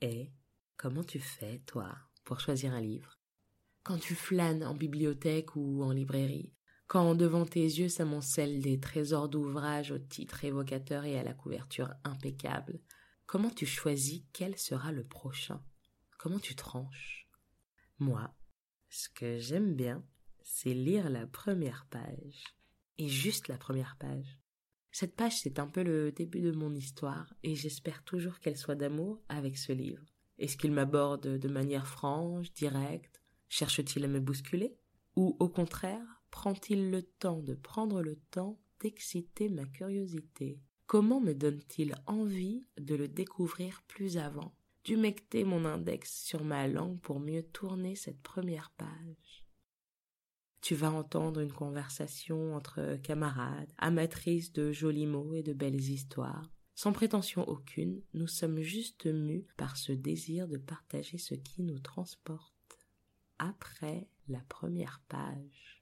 Et comment tu fais, toi, pour choisir un livre? Quand tu flânes en bibliothèque ou en librairie, quand devant tes yeux s'amoncellent des trésors d'ouvrages au titre évocateur et à la couverture impeccable, comment tu choisis quel sera le prochain? Comment tu tranches? Moi, ce que j'aime bien, c'est lire la première page. Et juste la première page. Cette page, c'est un peu le début de mon histoire, et j'espère toujours qu'elle soit d'amour avec ce livre. Est-ce qu'il m'aborde de manière franche, directe? Cherche-t-il à me bousculer? Ou au contraire, prend-il le temps de prendre le temps d'exciter ma curiosité? Comment me donne-t-il envie de le découvrir plus avant? D'humecter mon index sur ma langue pour mieux tourner cette première page? Tu vas entendre une conversation entre camarades, amatrices de jolis mots et de belles histoires. Sans prétention aucune, nous sommes juste mus par ce désir de partager ce qui nous transporte. Après la première page.